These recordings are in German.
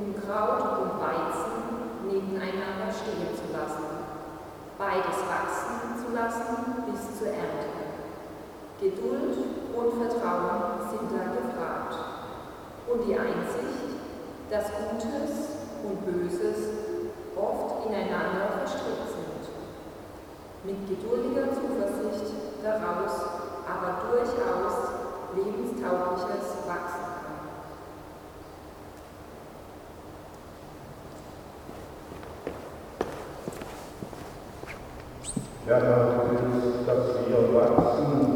Unkraut und Weizen nebeneinander stehen zu lassen, beides wachsen zu lassen bis zur Ernte. Geduld und Vertrauen sind da gefragt. Und die Einsicht, dass Gutes und Böses oft ineinander verstrickt sind. Mit geduldiger Zuversicht daraus aber durchaus lebenstaugliches Wachsen. E a nós, Deus, desafia o vacina.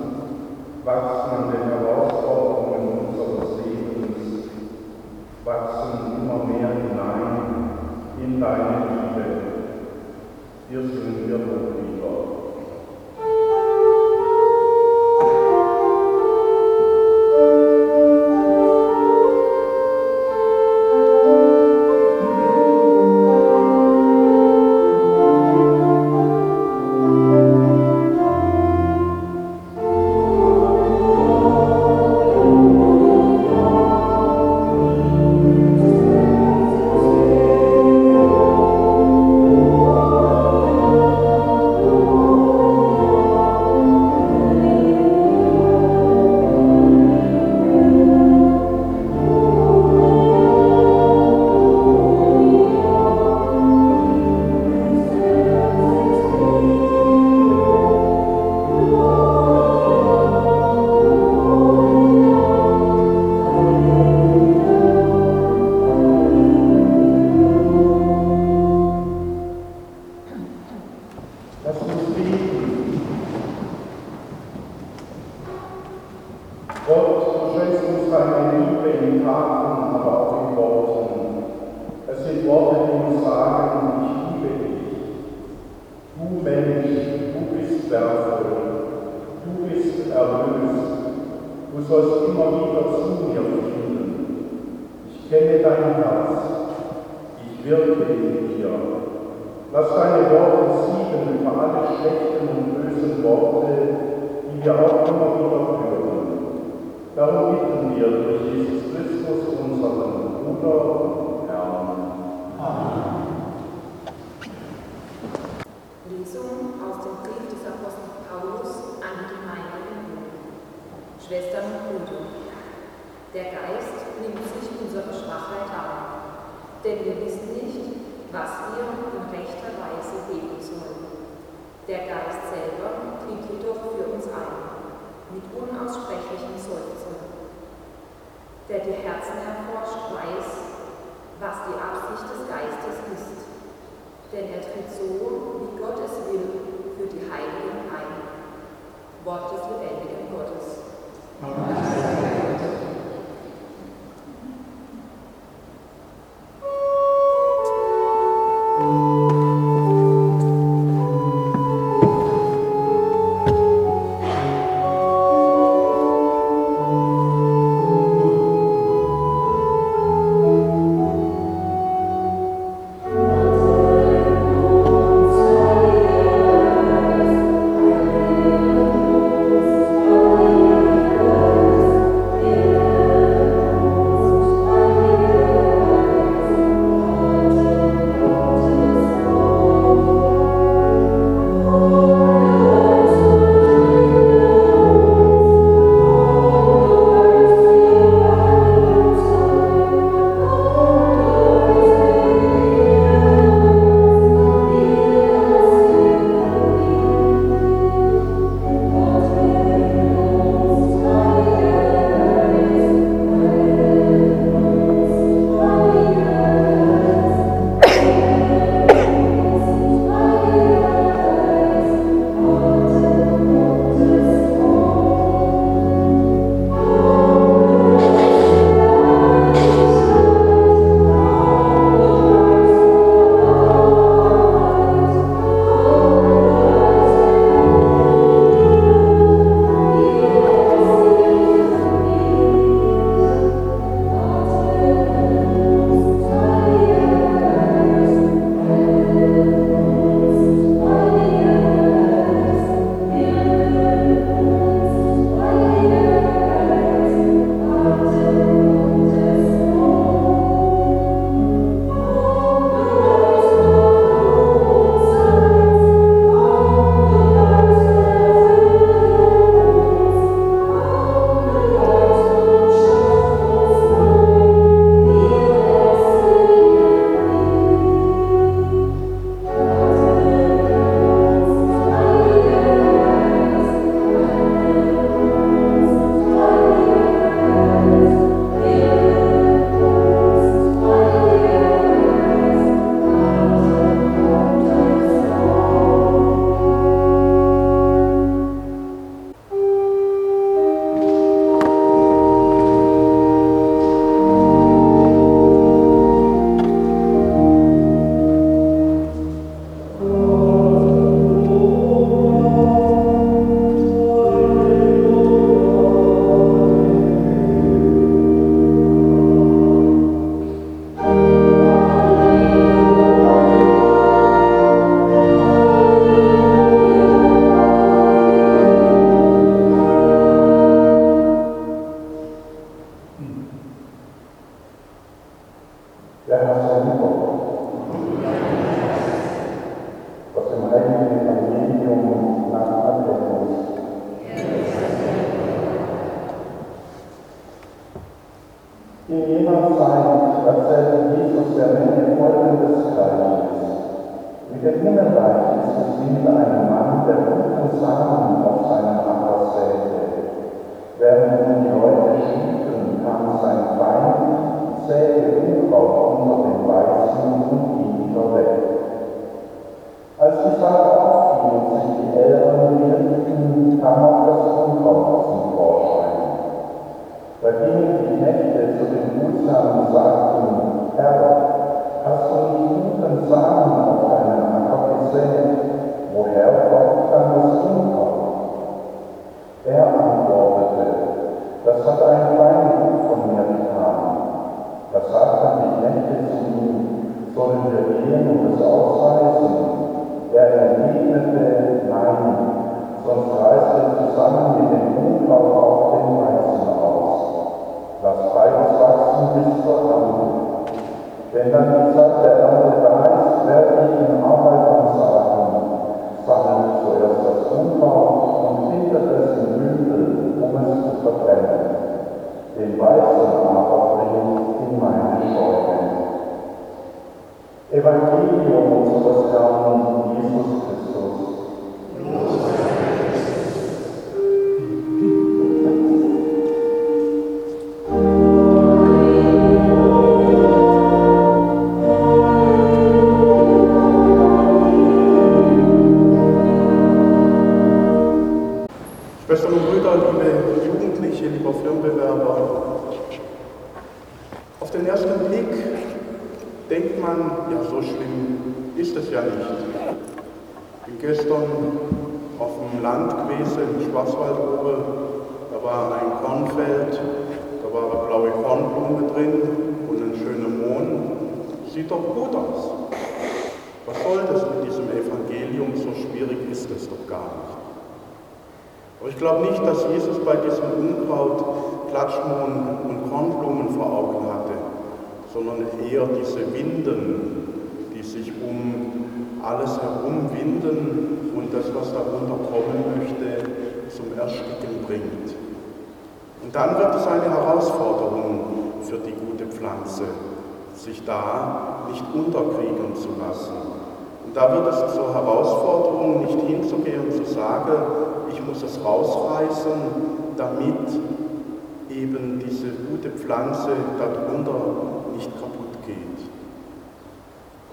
Vacina deixa logo só vamos, minuto a vocês. Vacina de né? uma meia Herzen erforscht, weiß, was die Absicht des Geistes ist. Denn er tritt so, wie Gott es will, für die Heiligen ein. Wort des lebendigen Gottes. Amen. Alles herum winden und das, was darunter kommen möchte, zum Ersticken bringt. Und dann wird es eine Herausforderung für die gute Pflanze, sich da nicht unterkriegen zu lassen. Und da wird es zur Herausforderung, nicht hinzugehen und zu sagen, ich muss es rausreißen, damit eben diese gute Pflanze darunter.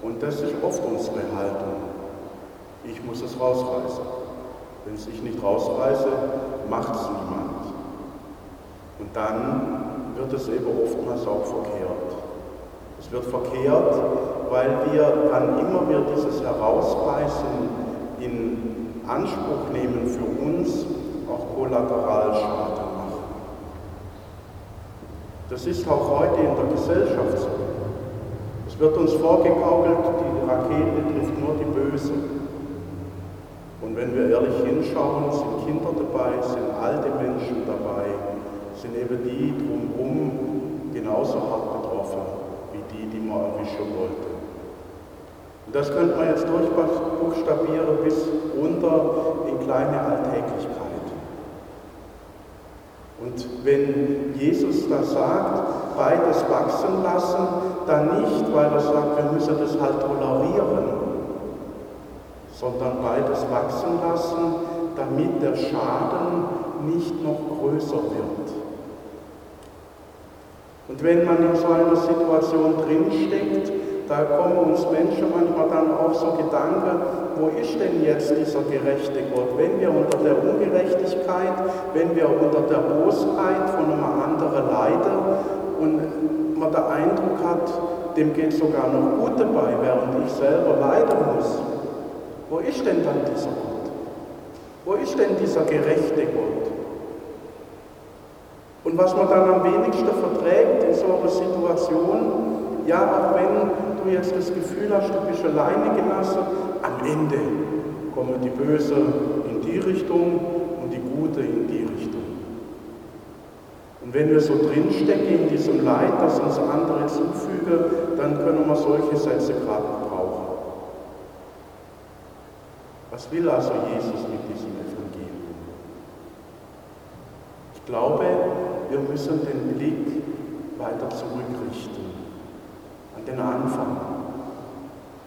Und das ist oft unsere Haltung. Ich muss es rausreißen. Wenn es ich nicht rausreiße, macht es niemand. Und dann wird es eben oftmals auch verkehrt. Es wird verkehrt, weil wir, wann immer wir dieses Herausreißen in Anspruch nehmen für uns, auch Kollateralschaden machen. Das ist auch heute in der Gesellschaft so. Wird uns vorgegaukelt, die Rakete trifft nur die Bösen. Und wenn wir ehrlich hinschauen, sind Kinder dabei, sind alte Menschen dabei, sind eben die drumherum genauso hart betroffen wie die, die man erwischen wollte. Und das könnte man jetzt durchbuchstabieren bis runter in kleine Alltäglichkeit. Und wenn Jesus da sagt, beides wachsen lassen, dann nicht, weil er sagt, wir müssen das halt tolerieren, sondern beides wachsen lassen, damit der Schaden nicht noch größer wird. Und wenn man in so einer Situation drinsteckt, da kommen uns Menschen manchmal dann auch so Gedanken, wo ist denn jetzt dieser gerechte Gott? Wenn wir unter der Ungerechtigkeit, wenn wir unter der Bosheit von einem anderen leiden und man den Eindruck hat, dem geht sogar noch gut dabei, während ich selber leiden muss, wo ist denn dann dieser Gott? Wo ist denn dieser gerechte Gott? Und was man dann am wenigsten verträgt in so einer Situation, ja, auch wenn du jetzt das Gefühl hast, du bist alleine gelassen, am Ende kommen die Böse in die Richtung und die Gute in die Richtung. Und wenn wir so drinstecken in diesem Leid, das uns andere zufügen, dann können wir solche Sätze gerade brauchen. Was will also Jesus mit diesem Evangelium? Ich glaube, wir müssen den Blick weiter zurückrichten, an den Anfang.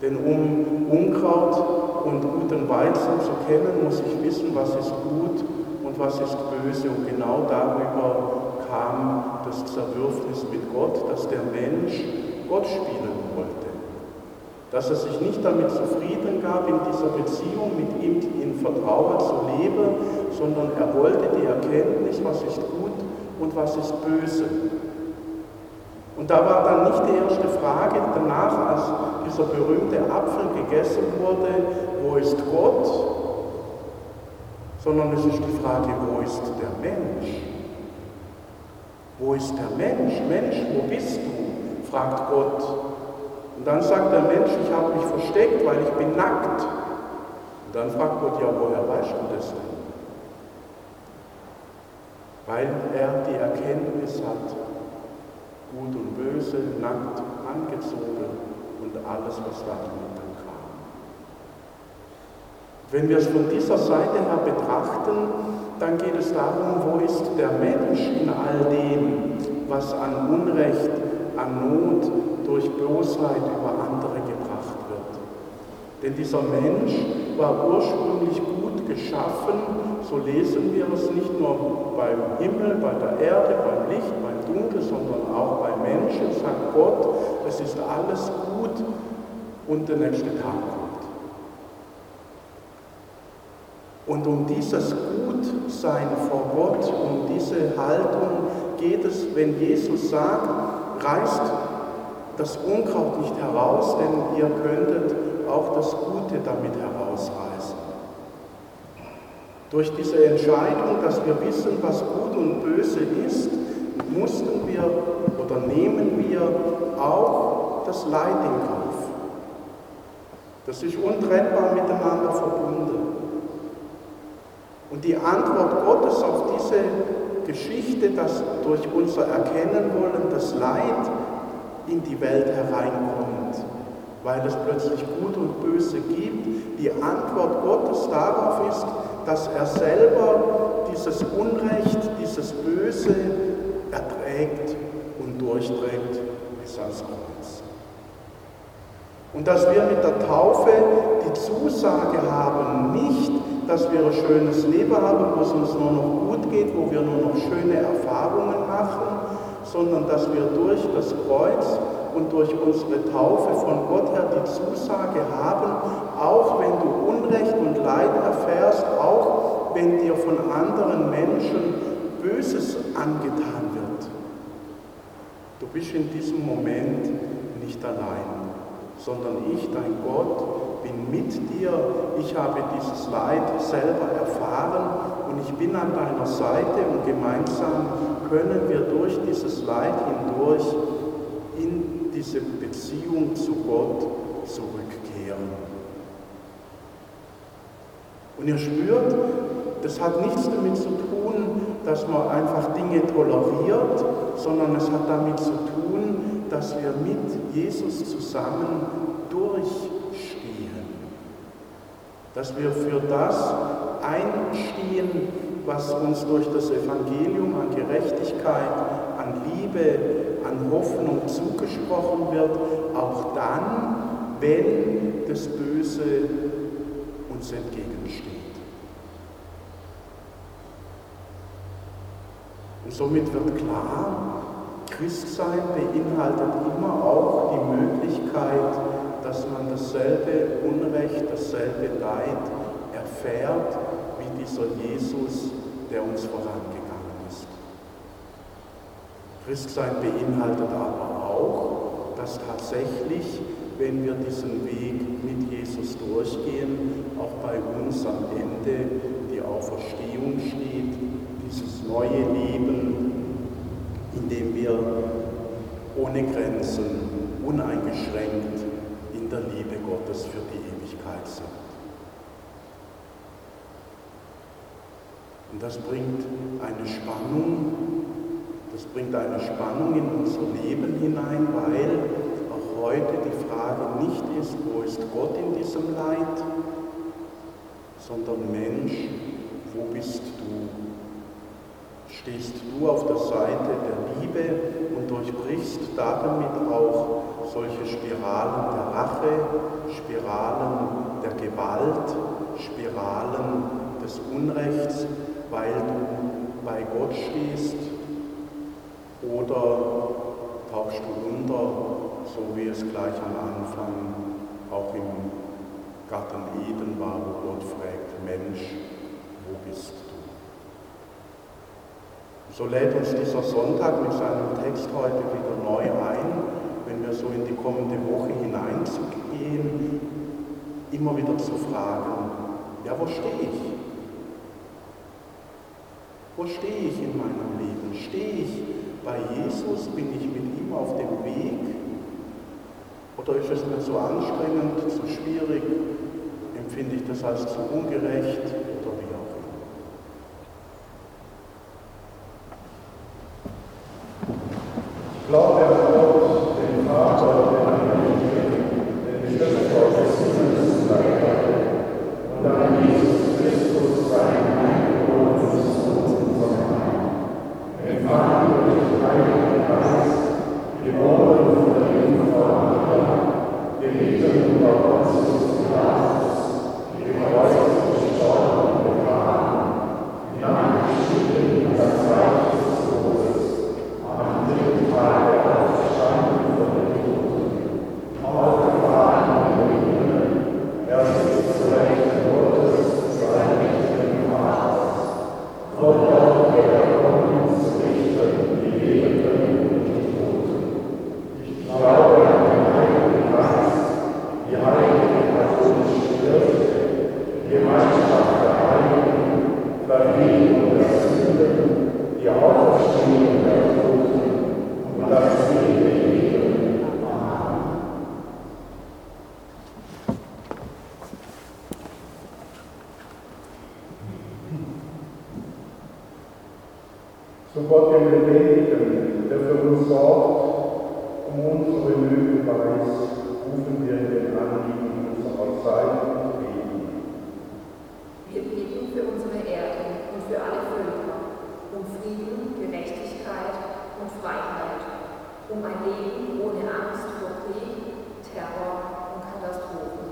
Denn um Unkraut und guten Weizen zu kennen, muss ich wissen, was ist gut und was ist böse. Und genau darüber kam das Zerwürfnis mit Gott, dass der Mensch Gott spielen wollte. Dass er sich nicht damit zufrieden gab, in dieser Beziehung mit ihm in Vertrauen zu leben, sondern er wollte die Erkenntnis, was ist gut und was ist böse. Und da war dann nicht die erste Frage danach, als dieser berühmte Apfel gegessen wurde, wo ist Gott, sondern es ist die Frage, wo ist der Mensch? Wo ist der Mensch? Mensch, wo bist du? fragt Gott. Und dann sagt der Mensch, ich habe mich versteckt, weil ich bin nackt. Und dann fragt Gott, ja, woher weißt du das denn? Weil er die Erkenntnis hat, gut und böse, nackt, angezogen und alles, was damit kam. Wenn wir es von dieser Seite her betrachten, dann geht es darum, wo ist der Mensch in all dem, was an Unrecht, an Not durch Bosheit über andere gebracht wird. Denn dieser Mensch war ursprünglich gut geschaffen, so lesen wir es nicht nur beim Himmel, bei der Erde, beim Licht, beim Dunkel, sondern auch beim Menschen, sagt Gott, es ist alles gut und der nächste Tag kommt. Und um dieses Gutsein vor Gott, um diese Haltung geht es, wenn Jesus sagt, reißt das Unkraut nicht heraus, denn ihr könntet auch das Gute damit herausreißen. Durch diese Entscheidung, dass wir wissen, was gut und böse ist, mussten wir oder nehmen wir auch das Leid in Kauf. Das ist untrennbar miteinander verbunden. Und die Antwort Gottes auf diese Geschichte, dass durch unser Erkennen wollen das Leid in die Welt hereinkommt, weil es plötzlich Gut und Böse gibt, die Antwort Gottes darauf ist, dass er selber dieses Unrecht, dieses Böse erträgt und durchträgt bis ans Kreuz. Und dass wir mit der Taufe die Zusage haben, nicht, dass wir ein schönes Leben haben, wo es uns nur noch gut geht, wo wir nur noch schöne Erfahrungen machen, sondern dass wir durch das Kreuz und durch unsere Taufe von Gott her die Zusage haben, auch wenn du Unrecht und Leid erfährst, auch wenn dir von anderen Menschen Böses angetan wird. Du bist in diesem Moment nicht allein, sondern ich, dein Gott, bin mit dir. Ich habe dieses Leid selber erfahren und ich bin an deiner Seite und gemeinsam können wir durch dieses Leid hindurch in diese Beziehung zu Gott zurückkehren. Und ihr spürt, das hat nichts damit zu tun, dass man einfach Dinge toleriert, sondern es hat damit zu tun, dass wir mit Jesus zusammen durchstehen. Dass wir für das einstehen, was uns durch das Evangelium an Gerechtigkeit, an Liebe, Hoffnung zugesprochen wird, auch dann, wenn das Böse uns entgegensteht. Und somit wird klar, Christsein beinhaltet immer auch die Möglichkeit, dass man dasselbe Unrecht, dasselbe Leid erfährt wie dieser Jesus, der uns vorangegangen ist. Christsein beinhaltet aber auch, dass tatsächlich, wenn wir diesen Weg mit Jesus durchgehen, auch bei uns am Ende die Auferstehung steht, dieses neue Leben, in dem wir ohne Grenzen, uneingeschränkt in der Liebe Gottes für die Ewigkeit sind. Und das bringt eine Spannung, das bringt eine Spannung in unser Leben hinein, weil auch heute die Frage nicht ist, wo ist Gott in diesem Leid, sondern Mensch, wo bist du? stehst du auf der Seite der Liebe und durchbrichst damit auch solche Spiralen der Rache, Spiralen der Gewalt, Spiralen des Unrechts, weil du bei Gott stehst oder tauchst du unter, so wie es gleich am Anfang auch im Garten Eden war, wo Gott fragt, Mensch, wo bist du? So lädt uns dieser Sonntag mit seinem Text heute wieder neu ein, wenn wir so in die kommende Woche hineinzugehen, immer wieder zu fragen, ja, wo stehe ich? Wo stehe ich in meinem Leben? Stehe ich bei Jesus? Bin ich mit ihm auf dem Weg? Oder ist es mir zu anstrengend, zu schwierig? Empfinde ich das als zu ungerecht? Glaube an Gott, den Vater, den Heiligen, den Schöpfer des Himmels und der Erde, und an Jesus Christus, seinen Eingeborenen Sohn, unser Herrn, empfangen durch den Heiligen Geist, geboren von der Jungfrau Maria, gelitten unter Pontius Pilatus, gekreuzigt, gestorben und begraben, hinabgestiegen in das Reich zu Gott dem Lebendigen, der für uns sorgt, um unsere Nöte weiß, rufen wir in den Anliegen unserer Zeit und beten. Wir beten für unsere Erde und für alle Völker, um Frieden, Gerechtigkeit und Freiheit, um ein Leben ohne Angst vor Krieg, Terror und Katastrophen.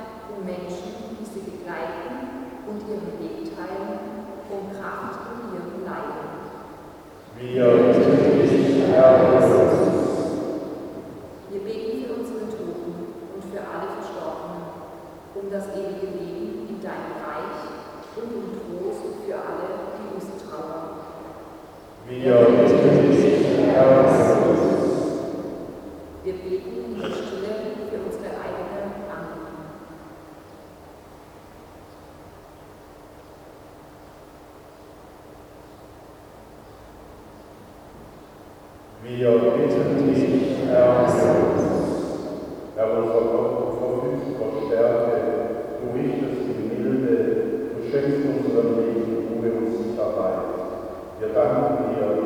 um Menschen, die sie begleiten und ihren Weg teilen, um Kraft in ihrem Leiden. Wir bitten dich, Herr, Wir beten für unsere Toten und für alle Verstorbenen, um das ewige Leben in deinem Reich und um Trost für alle, die uns trauern. Wir bitten dich, Herr Wir beten in der Stille für unsere eigenen Anliegen. Wir bitten dich, Herr Herr unser Gott, verfügst Gott Stärke, du richtest die Milde, du schenkst unserem Leben Ruhe und Sicherheit. Wir danken dir,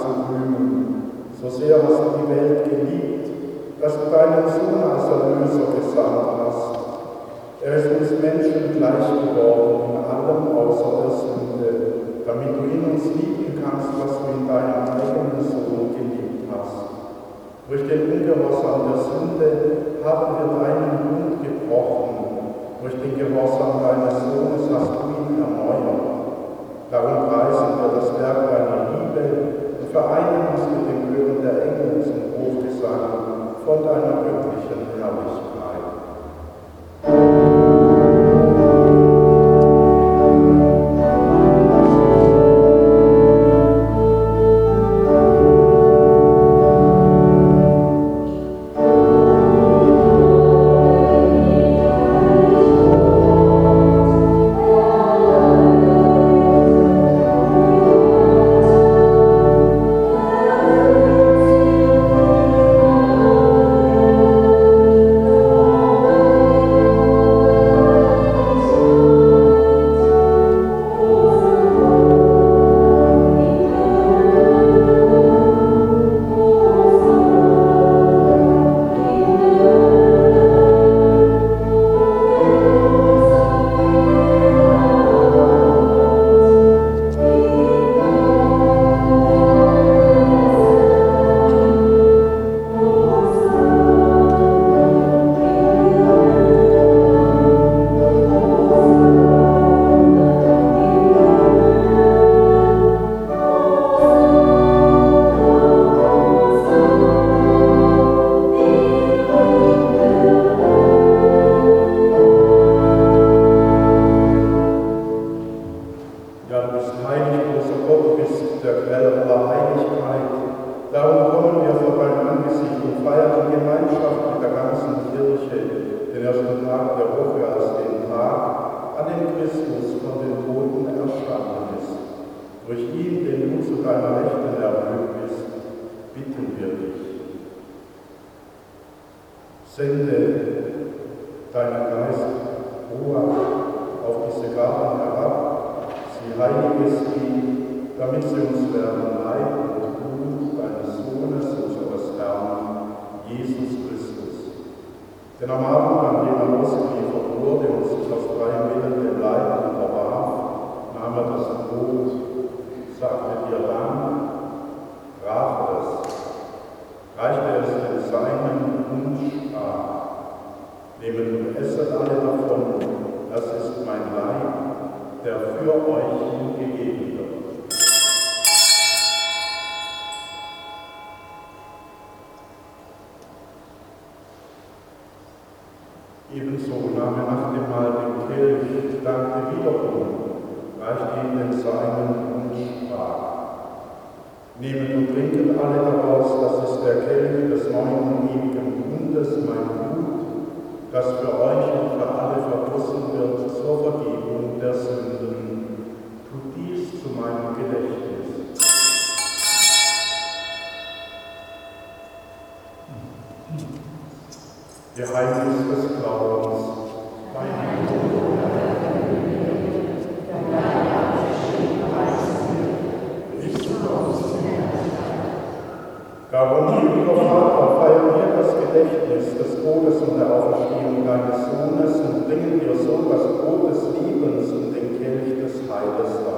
zu rühmen. So sehr hast du die Welt geliebt, dass du deinen Sohn als Erlöser gesandt hast. Er ist uns Menschen gleich geworden in allem außer der Sünde damit du in uns lieben kannst, was du in deinem eigenen Sohn geliebt hast. Durch den Ungehorsam der Sünde haben wir deinen Bund gebrochen. Durch den Gehorsam deines Sohnes hast du ihn erneuert. Darum preisen wir das Werk deiner Liebe und vereinen uns mit dem Hören der Engel zum Hochgesang von deiner göttlichen Herrlichkeit. der für euch hingegeben wird. Ebenso nahm er nach dem Mal den Kelch, dankte wiederum, reichte ihm den Seinen und sprach. Nehmen und trinken alle daraus, das ist der Kelch des neuen ewigen Bundes, mein Blut, das für euch und für alle vergossen wird zur Vergebung der Sünden zu meinem Gedächtnis. Geheimnis des Glaubens, dein Tod. Darum, lieber Vater, feiern wir das Gedächtnis des Todes und der Auferstehung deines Sohnes und bringen dir so das Brot des Lebens und den Kelch des Heiles dar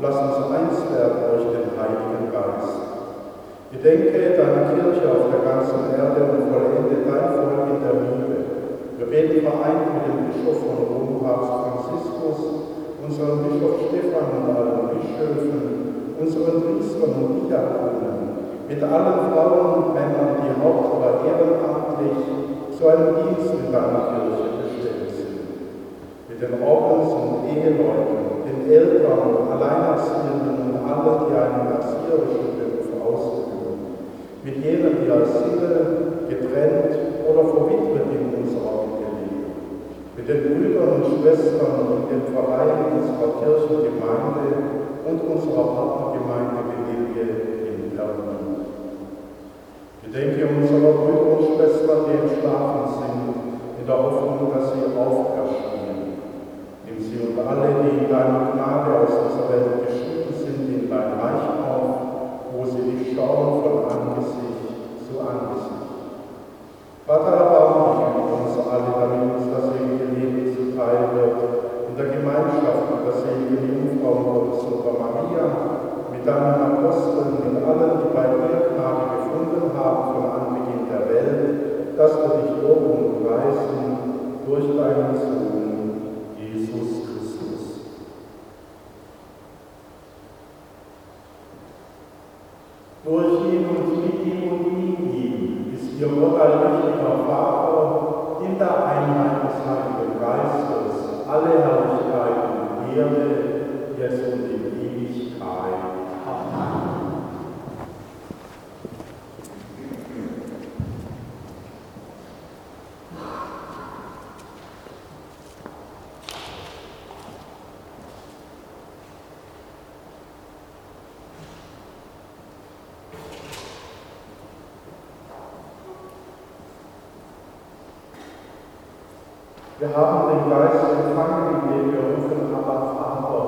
lass uns eins werden durch Gedenke deiner Kirche auf der ganzen Erde und vollende dein Volk in der Liebe. Wir beten vereint mit dem Bischof von Rom, Papst Franziskus, unserem Bischof Stephan und allen Bischöfen, unseren Priestern und Diakonen, mit allen Frauen und Männern, die haupt- oder ehrenamtlich zu einem Dienst in deiner Kirche bestellt sind. Mit den Ordens- und Eheleuten, den Eltern, Alleinerziehenden und allen, die einen erzieherischen Beruf ausüben. Mit jenen, die als Single, getrennt oder verwitwet in unserer Mitte leben. Mit den Brüdern und Schwestern und den Vereinen unserer Kirchengemeinde und unserer Partnergemeinde Gedenke unserer Brüder und Schwestern, die entschlafen sind, in der Hoffnung, dass sie auferstehen. Nimm sie und alle, die in deiner Gnade aus dieser Welt geschieden sind, in dein Reich auf, wo sie dich schauen von Angesicht zu Angesicht. Vater, erbarme dich über uns alle, damit uns das ewige Leben zuteil wird, in der Gemeinschaft mit der seligen Jungfrau Gottesmutter Maria, mit deinen Aposteln, mit allen, die bei dir Gnade gefunden haben von Anbeginn der Welt, dass wir dich loben und preisen durch deinen Sohn, Jesus Christus. Durch ihn und mit ihm und in ihr allmächtiger Vater in der Einheit des Heiligen Geistes alle Herrlichkeit und Ehre, jetzt und in Ewigkeit. Amen. Wir haben den Geist empfangen, indem wir rufen, aber Vater,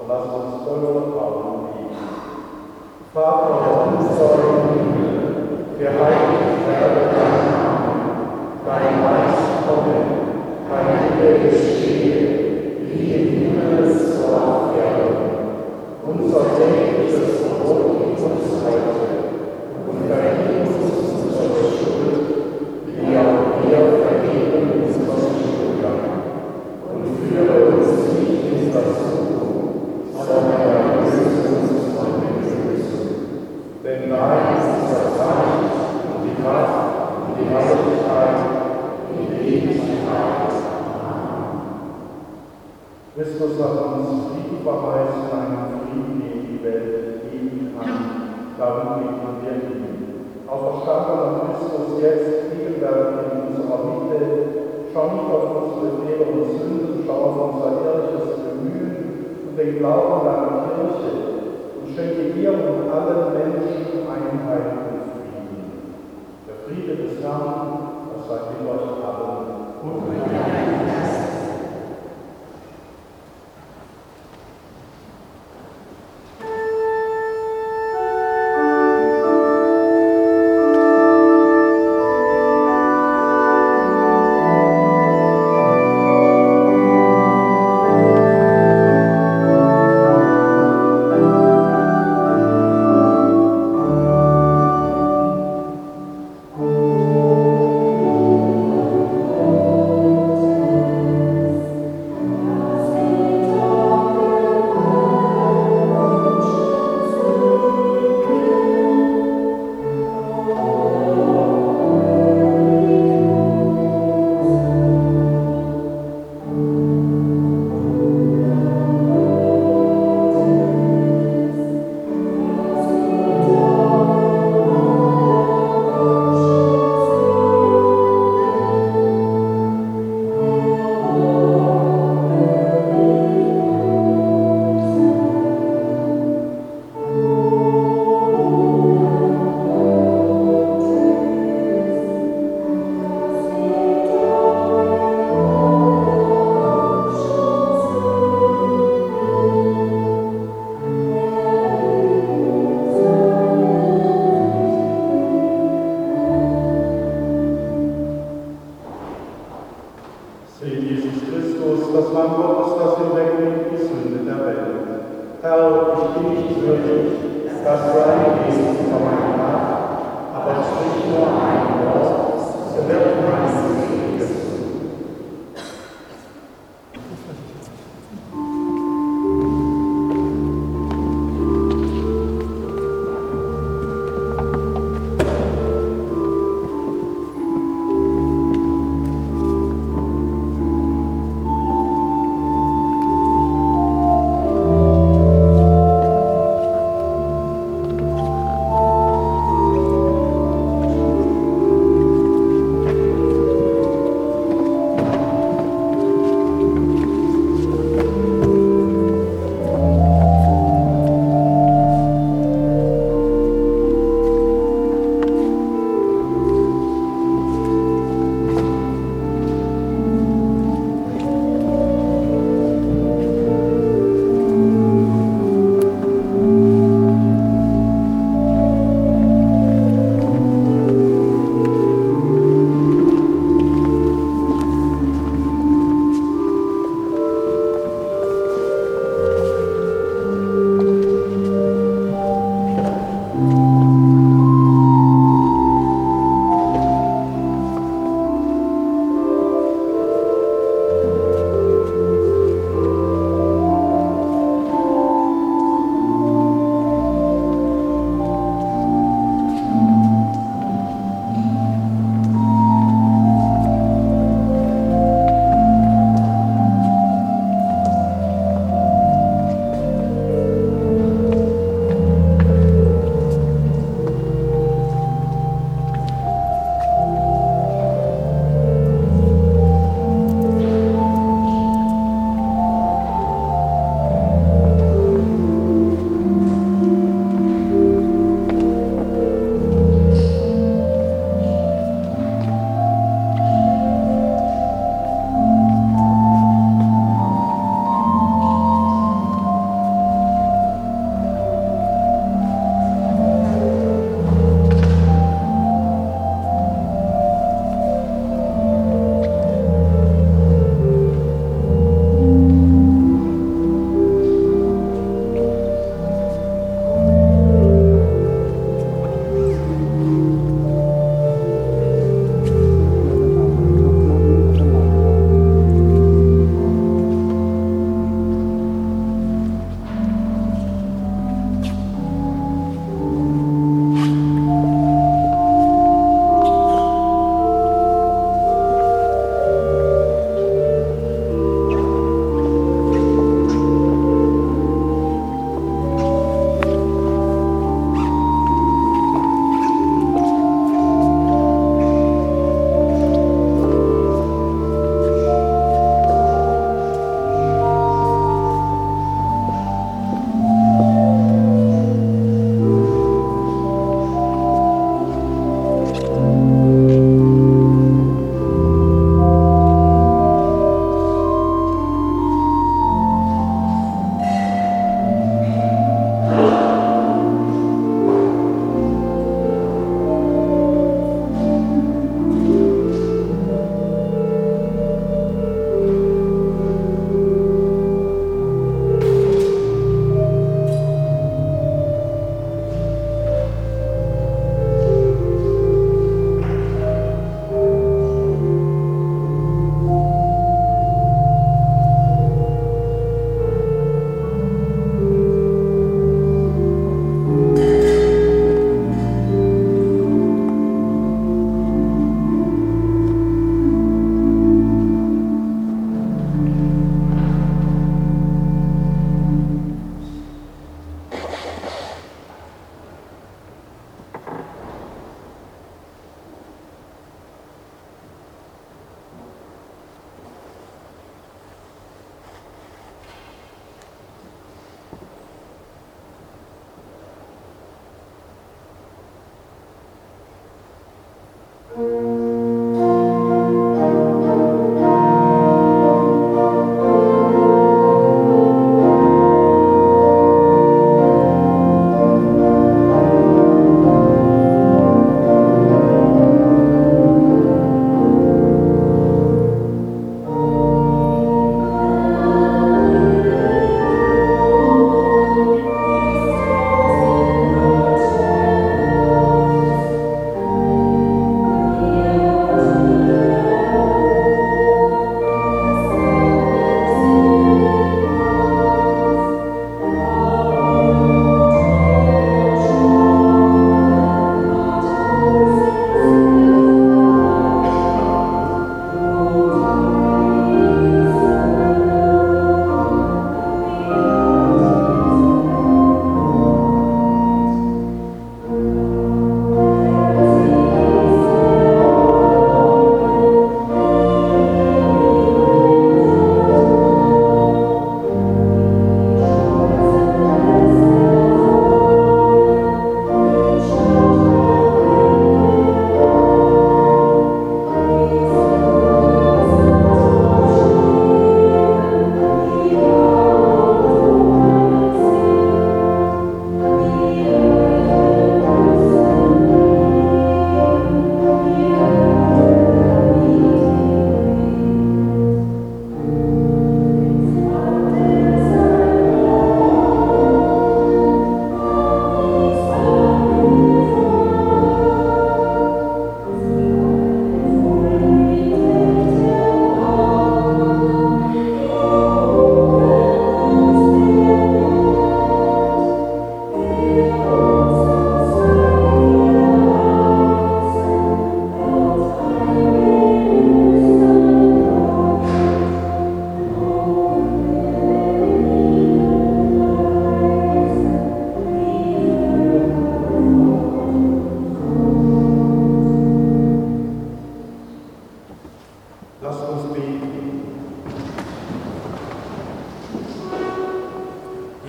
und lass uns voll Vertrauen lieben. Vater unser im Himmel, geheiligt werde dein Name, dein Geist komme, dein Wille geschehe, wie im Himmel so auf Erden. Unser tägliches Brot gib uns heute, und vergib uns unsere Schuld, wie auch wir vergeben unseren Schuldigern. Und führe uns nicht in Versuchung, sondern erlöse uns von dem Bösen. Denn dein ist das Reich und die Kraft und die Herrlichkeit und die Ewigkeit. Christus hat uns Frieden verheißen, einen Frieden, den die Welt geben kann. Darum bitten wir ihn. Auferstandener Christus, jetzt gegenwärtig in unserer Mitte, schau nicht auf unsere Fehler und Sünden, schau auf unser ehrliches Den Glauben deiner Kirche und schenke ihr und allen Menschen Einheit und Frieden. Der Friede des Herrn, das sei euch allen und mit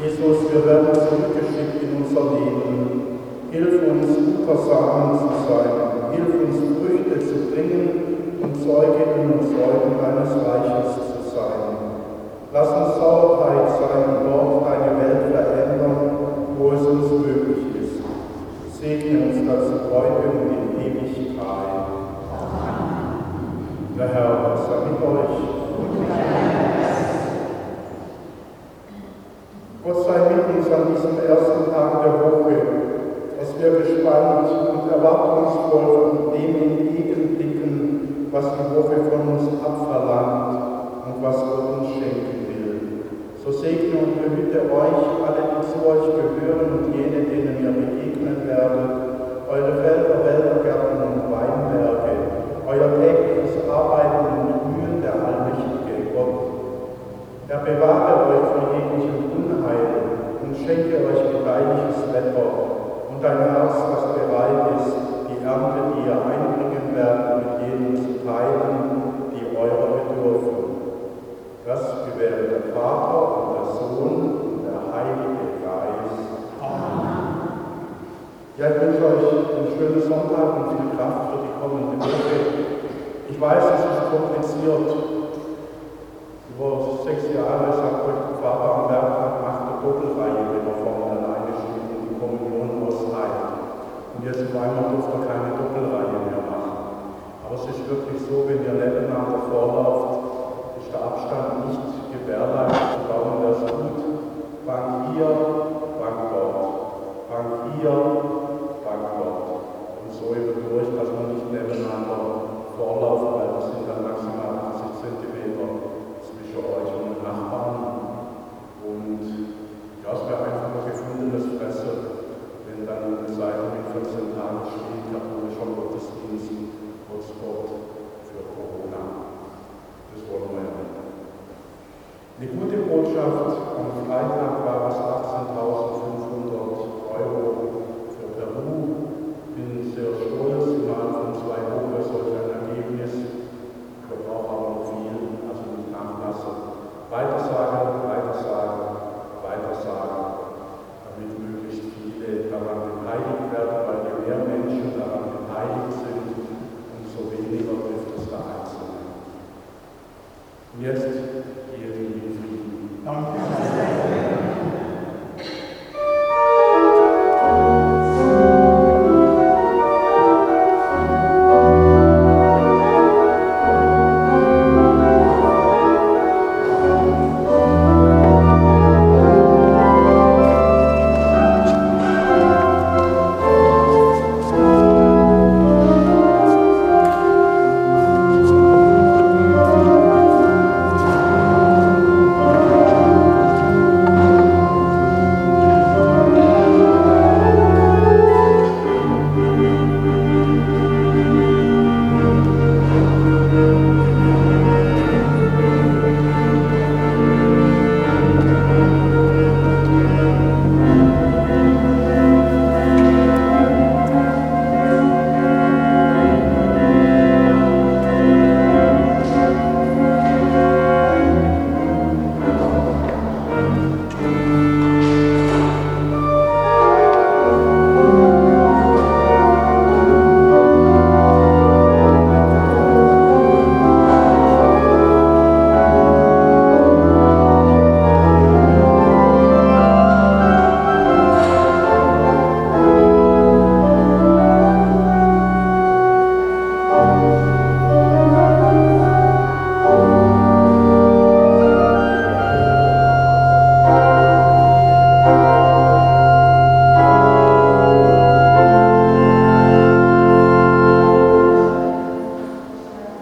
Jesus, wir werden zurückgeschickt in unser Leben. Hilf uns, guter Samen zu sein. Hilf uns, Früchte zu bringen und Zeuginnen und Zeugen deines Reiches zu sein. Lass uns Sauerheit sein und dort deine Welt verändern, wo es uns möglich ist. Segne uns dazu heute und in Ewigkeit. Der Herr, sei mit euch. An diesem ersten Tag der Woche, dass wir gespannt und erwartungsvoll von dem entgegenblicken, was die Woche von uns abverlangt und was Gott uns schenken will. So segne und behüte euch, alle, die zu euch gehören und jene, denen ihr begegnen werdet, eure Felder, Wäldergärten und Weinberge, euer tägliches Arbeiten und Mühen, der allmächtige Gott. Er bewahre euch vor jeglichem Unheil und schenke euch gedeihliches Wetter und ein Herz, das bereit ist, die Ernte, die ihr einbringen werdet, mit jenen zu teilen, die eurer bedürfen. Das gewähre der Vater und der Sohn und der Heilige Geist. Amen. Ja, ich wünsche euch einen schönen Sonntag und viel Kraft für die kommende Woche. Ich weiß, es ist kompliziert, über sechs Jahre sagt euch der Vater am Bergtag, macht eine Doppelreihe, wenn er alleine steht und die Kommunion ausleiht. Und jetzt auf einmal durft er keine Doppelreihe mehr machen. Aber es ist wirklich so, wenn ihr nebeneinander vorlauft, ist der Abstand nicht